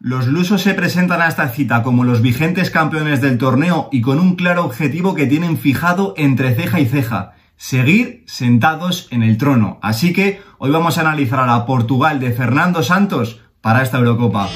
Los lusos se presentan a esta cita como los vigentes campeones del torneo y con un claro objetivo que tienen fijado entre ceja y ceja, seguir sentados en el trono. Así que hoy vamos a analizar a la Portugal de Fernando Santos para esta Eurocopa.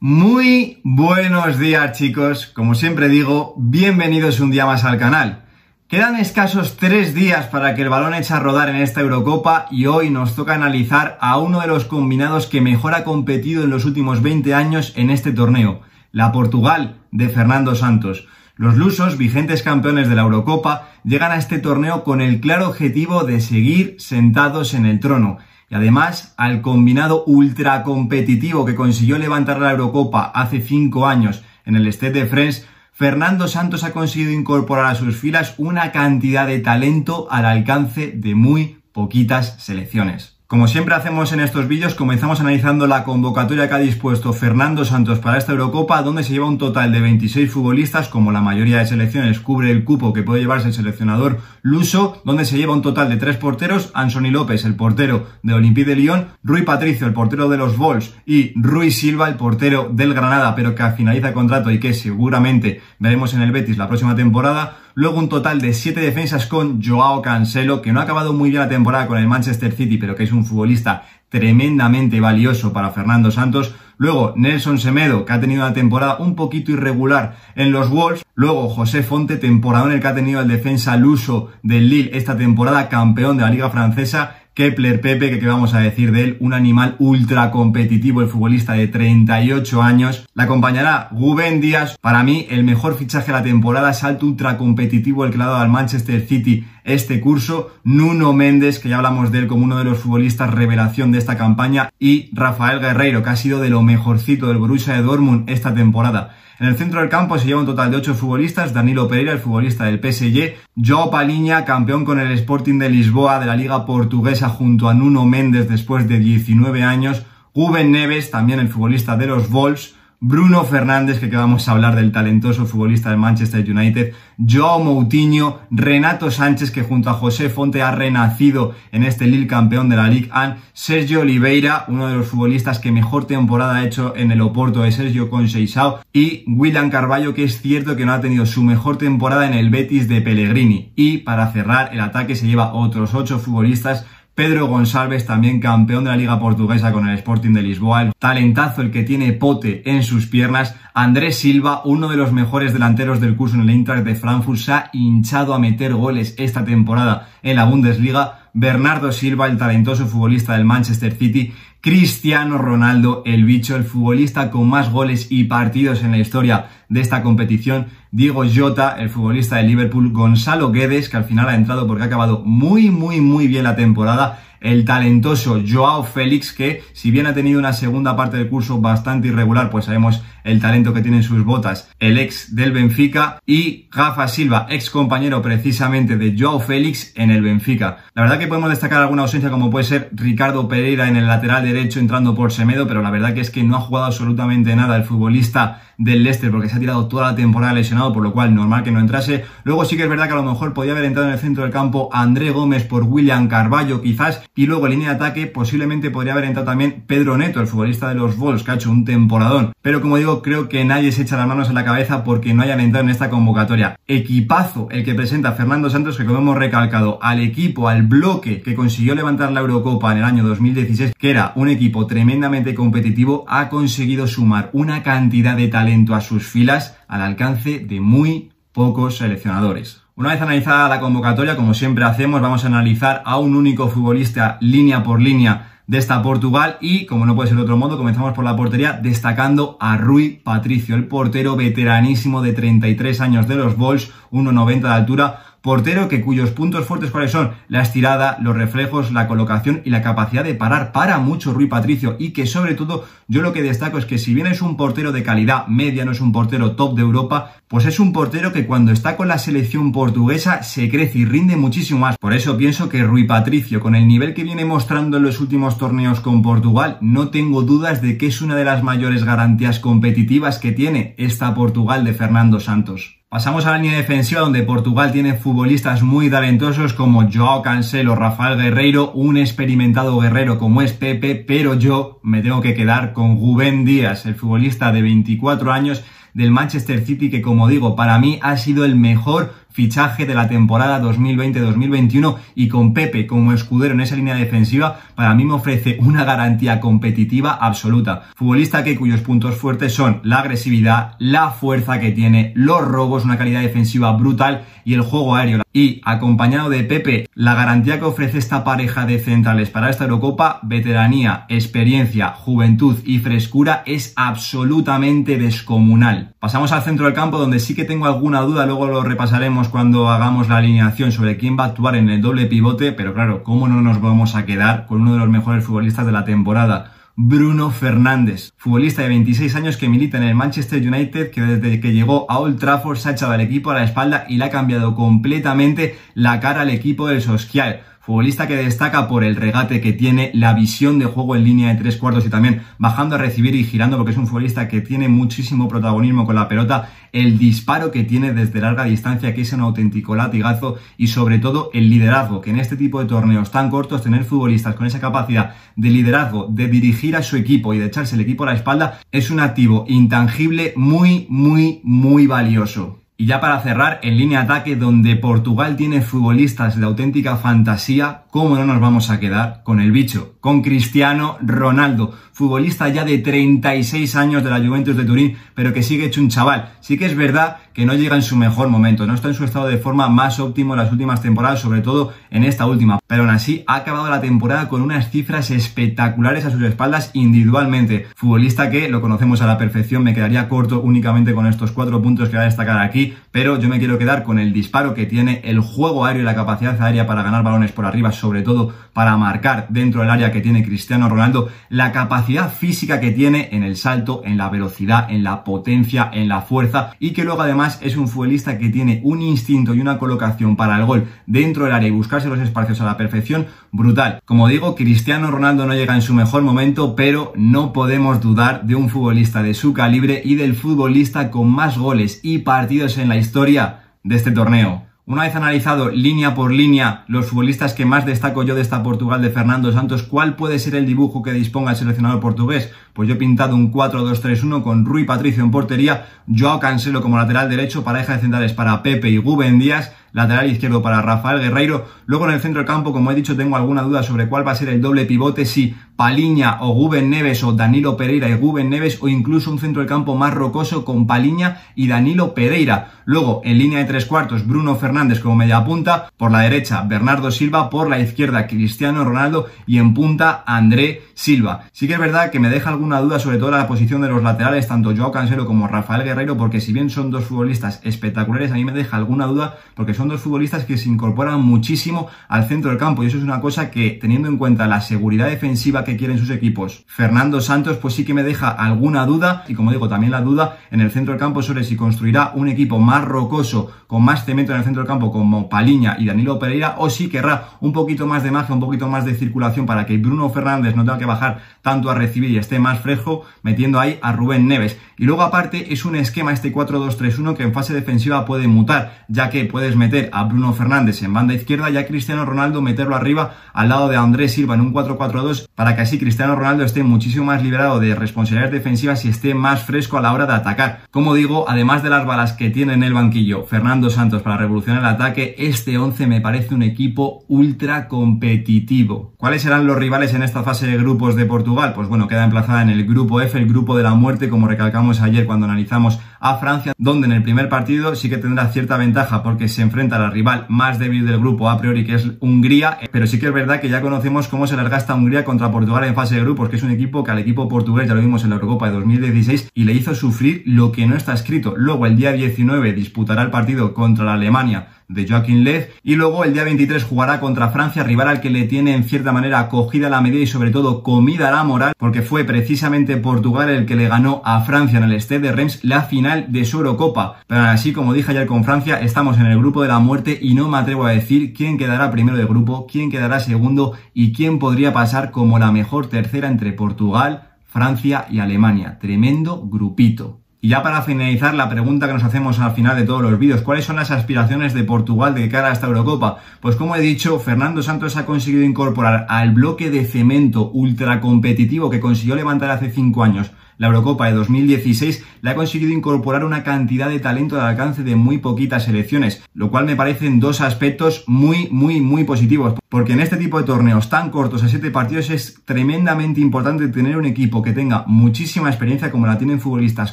Muy buenos días chicos, como siempre digo, bienvenidos un día más al canal. Quedan escasos tres días para que el balón eche a rodar en esta Eurocopa y hoy nos toca analizar a uno de los combinados que mejor ha competido en los últimos 20 años en este torneo, la Portugal de Fernando Santos. Los lusos, vigentes campeones de la Eurocopa, llegan a este torneo con el claro objetivo de seguir sentados en el trono y además al combinado ultra competitivo que consiguió levantar la Eurocopa hace cinco años en el Stade de France, Fernando Santos ha conseguido incorporar a sus filas una cantidad de talento al alcance de muy poquitas selecciones. Como siempre hacemos en estos vídeos, comenzamos analizando la convocatoria que ha dispuesto Fernando Santos para esta Eurocopa, donde se lleva un total de 26 futbolistas, como la mayoría de selecciones cubre el cupo que puede llevarse el seleccionador luso, donde se lleva un total de tres porteros, Ansoni López, el portero de Olympique de Lyon, Rui Patricio, el portero de los Vols, y Rui Silva, el portero del Granada, pero que finaliza el contrato y que seguramente veremos en el Betis la próxima temporada. Luego un total de 7 defensas con Joao Cancelo, que no ha acabado muy bien la temporada con el Manchester City, pero que es un futbolista tremendamente valioso para Fernando Santos. Luego Nelson Semedo, que ha tenido una temporada un poquito irregular en los Wolves. Luego José Fonte, temporada en el que ha tenido el defensa luso del Lille esta temporada, campeón de la Liga Francesa. Kepler Pepe, que qué vamos a decir de él, un animal ultra competitivo, el futbolista de 38 años. La acompañará Rubén Díaz, para mí el mejor fichaje de la temporada, salto ultra competitivo el que le ha dado al Manchester City este curso, Nuno Méndez, que ya hablamos de él como uno de los futbolistas revelación de esta campaña, y Rafael Guerreiro, que ha sido de lo mejorcito del Borussia de Dortmund esta temporada. En el centro del campo se lleva un total de 8 futbolistas, Danilo Pereira, el futbolista del PSG, Joao Paliña, campeón con el Sporting de Lisboa de la Liga Portuguesa junto a Nuno Méndez después de 19 años, Ruben Neves, también el futbolista de los Wolves, Bruno Fernández, que vamos a hablar del talentoso futbolista del Manchester United, Joao Moutinho, Renato Sánchez, que junto a José Fonte ha renacido en este Lille campeón de la Ligue 1, Sergio Oliveira, uno de los futbolistas que mejor temporada ha hecho en el Oporto de Sergio Conceição, y William Carballo, que es cierto que no ha tenido su mejor temporada en el Betis de Pellegrini. Y para cerrar el ataque se lleva otros ocho futbolistas Pedro González, también campeón de la Liga Portuguesa con el Sporting de Lisboa, el talentazo, el que tiene pote en sus piernas. Andrés Silva, uno de los mejores delanteros del curso en el Eintracht de Frankfurt, se ha hinchado a meter goles esta temporada en la Bundesliga. Bernardo Silva, el talentoso futbolista del Manchester City. Cristiano Ronaldo, el bicho, el futbolista con más goles y partidos en la historia de esta competición. Diego Jota, el futbolista de Liverpool. Gonzalo Guedes, que al final ha entrado porque ha acabado muy, muy, muy bien la temporada el talentoso Joao Félix, que si bien ha tenido una segunda parte del curso bastante irregular, pues sabemos el talento que tiene en sus botas, el ex del Benfica, y Rafa Silva, ex compañero precisamente de Joao Félix en el Benfica. La verdad que podemos destacar alguna ausencia como puede ser Ricardo Pereira en el lateral derecho entrando por Semedo, pero la verdad que es que no ha jugado absolutamente nada el futbolista del Leicester porque se ha tirado toda la temporada lesionado, por lo cual normal que no entrase. Luego sí que es verdad que a lo mejor podía haber entrado en el centro del campo André Gómez por William Carballo quizás, y luego en línea de ataque posiblemente podría haber entrado también Pedro Neto, el futbolista de los Wolves, que ha hecho un temporadón. Pero como digo, creo que nadie se echa las manos en la cabeza porque no hayan entrado en esta convocatoria. Equipazo el que presenta Fernando Santos, que como hemos recalcado, al equipo, al bloque que consiguió levantar la Eurocopa en el año 2016, que era un equipo tremendamente competitivo, ha conseguido sumar una cantidad de talento a sus filas al alcance de muy pocos seleccionadores. Una vez analizada la convocatoria, como siempre hacemos, vamos a analizar a un único futbolista línea por línea de esta Portugal y, como no puede ser de otro modo, comenzamos por la portería destacando a Rui Patricio, el portero veteranísimo de 33 años de los Bulls, 1,90 de altura, Portero que cuyos puntos fuertes cuáles son la estirada, los reflejos, la colocación y la capacidad de parar. Para mucho Rui Patricio y que sobre todo yo lo que destaco es que si bien es un portero de calidad media, no es un portero top de Europa, pues es un portero que cuando está con la selección portuguesa se crece y rinde muchísimo más. Por eso pienso que Rui Patricio, con el nivel que viene mostrando en los últimos torneos con Portugal, no tengo dudas de que es una de las mayores garantías competitivas que tiene esta Portugal de Fernando Santos. Pasamos a la línea defensiva donde Portugal tiene futbolistas muy talentosos como Joao Cancelo, Rafael Guerreiro, un experimentado guerrero como es Pepe, pero yo me tengo que quedar con Rubén Díaz, el futbolista de 24 años del Manchester City que como digo para mí ha sido el mejor fichaje de la temporada 2020-2021 y con Pepe como escudero en esa línea defensiva, para mí me ofrece una garantía competitiva absoluta. Futbolista que cuyos puntos fuertes son la agresividad, la fuerza que tiene, los robos, una calidad defensiva brutal y el juego aéreo. Y acompañado de Pepe, la garantía que ofrece esta pareja de centrales para esta Eurocopa, veteranía, experiencia, juventud y frescura es absolutamente descomunal. Pasamos al centro del campo donde sí que tengo alguna duda, luego lo repasaremos cuando hagamos la alineación sobre quién va a actuar en el doble pivote, pero claro, ¿cómo no nos vamos a quedar con uno de los mejores futbolistas de la temporada? Bruno Fernández, futbolista de 26 años que milita en el Manchester United, que desde que llegó a Old Trafford se ha echado al equipo a la espalda y le ha cambiado completamente la cara al equipo del Soskial futbolista que destaca por el regate que tiene, la visión de juego en línea de tres cuartos y también bajando a recibir y girando porque es un futbolista que tiene muchísimo protagonismo con la pelota, el disparo que tiene desde larga distancia que es un auténtico latigazo y sobre todo el liderazgo, que en este tipo de torneos tan cortos tener futbolistas con esa capacidad de liderazgo, de dirigir a su equipo y de echarse el equipo a la espalda es un activo intangible muy, muy, muy valioso. Y ya para cerrar, en línea ataque, donde Portugal tiene futbolistas de auténtica fantasía, ¿cómo no nos vamos a quedar con el bicho? Con Cristiano Ronaldo, futbolista ya de 36 años de la Juventus de Turín, pero que sigue hecho un chaval. Sí que es verdad que no llega en su mejor momento, no está en su estado de forma más óptimo en las últimas temporadas, sobre todo en esta última, pero aún así ha acabado la temporada con unas cifras espectaculares a sus espaldas individualmente. Futbolista que lo conocemos a la perfección, me quedaría corto únicamente con estos cuatro puntos que voy a destacar aquí, pero yo me quiero quedar con el disparo que tiene, el juego aéreo y la capacidad aérea para ganar balones por arriba, sobre todo para marcar dentro del área que tiene Cristiano Ronaldo, la capacidad física que tiene en el salto, en la velocidad, en la potencia, en la fuerza y que luego además es un futbolista que tiene un instinto y una colocación para el gol dentro del área y buscarse los espacios a la perfección brutal. Como digo, Cristiano Ronaldo no llega en su mejor momento, pero no podemos dudar de un futbolista de su calibre y del futbolista con más goles y partidos en la historia de este torneo. Una vez analizado línea por línea los futbolistas que más destaco yo de esta Portugal de Fernando Santos, ¿cuál puede ser el dibujo que disponga el seleccionador portugués? Pues yo he pintado un 4-2-3-1 con Rui Patricio en portería, Joao Cancelo como lateral derecho, pareja de centrales para Pepe y Guben Díaz, lateral izquierdo para Rafael Guerreiro. Luego en el centro del campo, como he dicho, tengo alguna duda sobre cuál va a ser el doble pivote, si Paliña o Guben Neves o Danilo Pereira y Guben Neves o incluso un centro del campo más rocoso con Paliña y Danilo Pereira. Luego en línea de tres cuartos Bruno Fernández como media punta, por la derecha Bernardo Silva, por la izquierda Cristiano Ronaldo y en punta André Silva. Sí que es verdad que me deja alguna duda sobre todo la posición de los laterales, tanto Joao Cancelo como Rafael Guerreiro, porque si bien son dos futbolistas espectaculares, a mí me deja alguna duda porque son dos futbolistas que se incorporan muchísimo al centro del campo y eso es una cosa que teniendo en cuenta la seguridad defensiva que quieren sus equipos, Fernando Santos pues sí que me deja alguna duda y como digo también la duda en el centro del campo sobre si construirá un equipo más rocoso con más cemento en el centro del campo como Paliña y Danilo Pereira o si querrá un poquito más de magia, un poquito más de circulación para que Bruno Fernández no tenga que bajar tanto a recibir y esté más fresco metiendo ahí a Rubén Neves. Y luego aparte es un esquema este 4-2-3-1 que en fase defensiva puede mutar ya que puedes meter a Bruno Fernández en banda izquierda y a Cristiano Ronaldo meterlo arriba al lado de Andrés Silva en un 4-4-2 para que así Cristiano Ronaldo esté muchísimo más liberado de responsabilidades defensivas y esté más fresco a la hora de atacar. Como digo, además de las balas que tiene en el banquillo Fernando Santos para revolucionar el ataque, este 11 me parece un equipo ultra competitivo. ¿Cuáles serán los rivales en esta fase de grupos de Portugal? Pues bueno, queda emplazada en el grupo F, el grupo de la muerte, como recalcamos ayer cuando analizamos a Francia, donde en el primer partido sí que tendrá cierta ventaja porque se enfrenta a la rival más débil del grupo a priori, que es Hungría, pero sí que es verdad que ya conocemos cómo se les gasta Hungría contra Portugal en fase de grupos, que es un equipo que al equipo portugués ya lo vimos en la Eurocopa de 2016 y le hizo sufrir lo que no está escrito. Luego el día 19 disputará el partido contra la Alemania de Joaquín Lez y luego el día 23 jugará contra Francia, rival al que le tiene en cierta manera acogida la medida y sobre todo comida la moral porque fue precisamente Portugal el que le ganó a Francia en el Stade de Reims la final de su Eurocopa. Pero así como dije ayer con Francia, estamos en el grupo de la muerte y no me atrevo a decir quién quedará primero de grupo, quién quedará segundo y quién podría pasar como la mejor tercera entre Portugal, Francia y Alemania. Tremendo grupito. Y ya para finalizar, la pregunta que nos hacemos al final de todos los vídeos, ¿cuáles son las aspiraciones de Portugal de cara a esta Eurocopa? Pues como he dicho, Fernando Santos ha conseguido incorporar al bloque de cemento ultra competitivo que consiguió levantar hace cinco años la Eurocopa de 2016 le ha conseguido incorporar una cantidad de talento al alcance de muy poquitas selecciones, lo cual me parecen dos aspectos muy, muy, muy positivos. Porque en este tipo de torneos tan cortos a siete partidos es tremendamente importante tener un equipo que tenga muchísima experiencia como la tienen futbolistas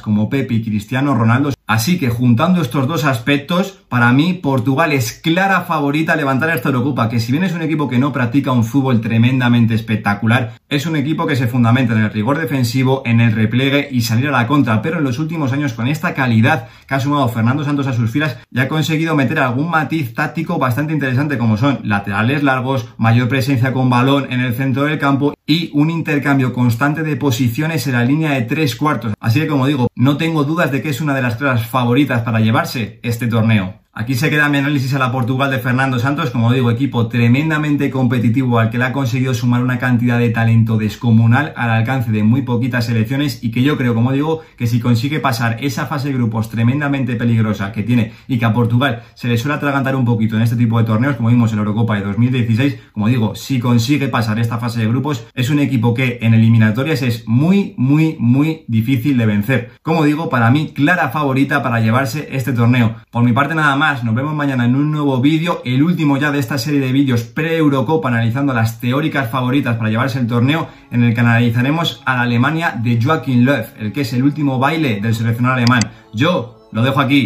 como Pepe y Cristiano Ronaldo. Así que juntando estos dos aspectos, para mí Portugal es clara favorita a levantar esta Eurocopa, que si bien es un equipo que no practica un fútbol tremendamente espectacular, es un equipo que se fundamenta en el rigor defensivo, en el repliegue y salir a la contra, pero en los últimos años con esta calidad que ha sumado Fernando Santos a sus filas, ya ha conseguido meter algún matiz táctico bastante interesante como son laterales largos, mayor presencia con balón en el centro del campo y un intercambio constante de posiciones en la línea de tres cuartos. Así que como digo, no tengo dudas de que es una de las claras favoritas para llevarse este torneo. Aquí se queda mi análisis a la Portugal de Fernando Santos, como digo, equipo tremendamente competitivo al que le ha conseguido sumar una cantidad de talento descomunal al alcance de muy poquitas selecciones y que yo creo, como digo, que si consigue pasar esa fase de grupos tremendamente peligrosa que tiene y que a Portugal se le suele atragantar un poquito en este tipo de torneos, como vimos en la Eurocopa de 2016, como digo, si consigue pasar esta fase de grupos, es un equipo que en eliminatorias es muy, muy, muy difícil de vencer. Como digo, para mí, clara favorita para llevarse este torneo. Por mi parte, nada nos vemos mañana en un nuevo vídeo, el último ya de esta serie de vídeos pre-Eurocopa analizando las teóricas favoritas para llevarse el torneo, en el que analizaremos a la Alemania de Joachim Löw, el que es el último baile del seleccionado alemán. Yo lo dejo aquí.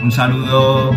Un saludo.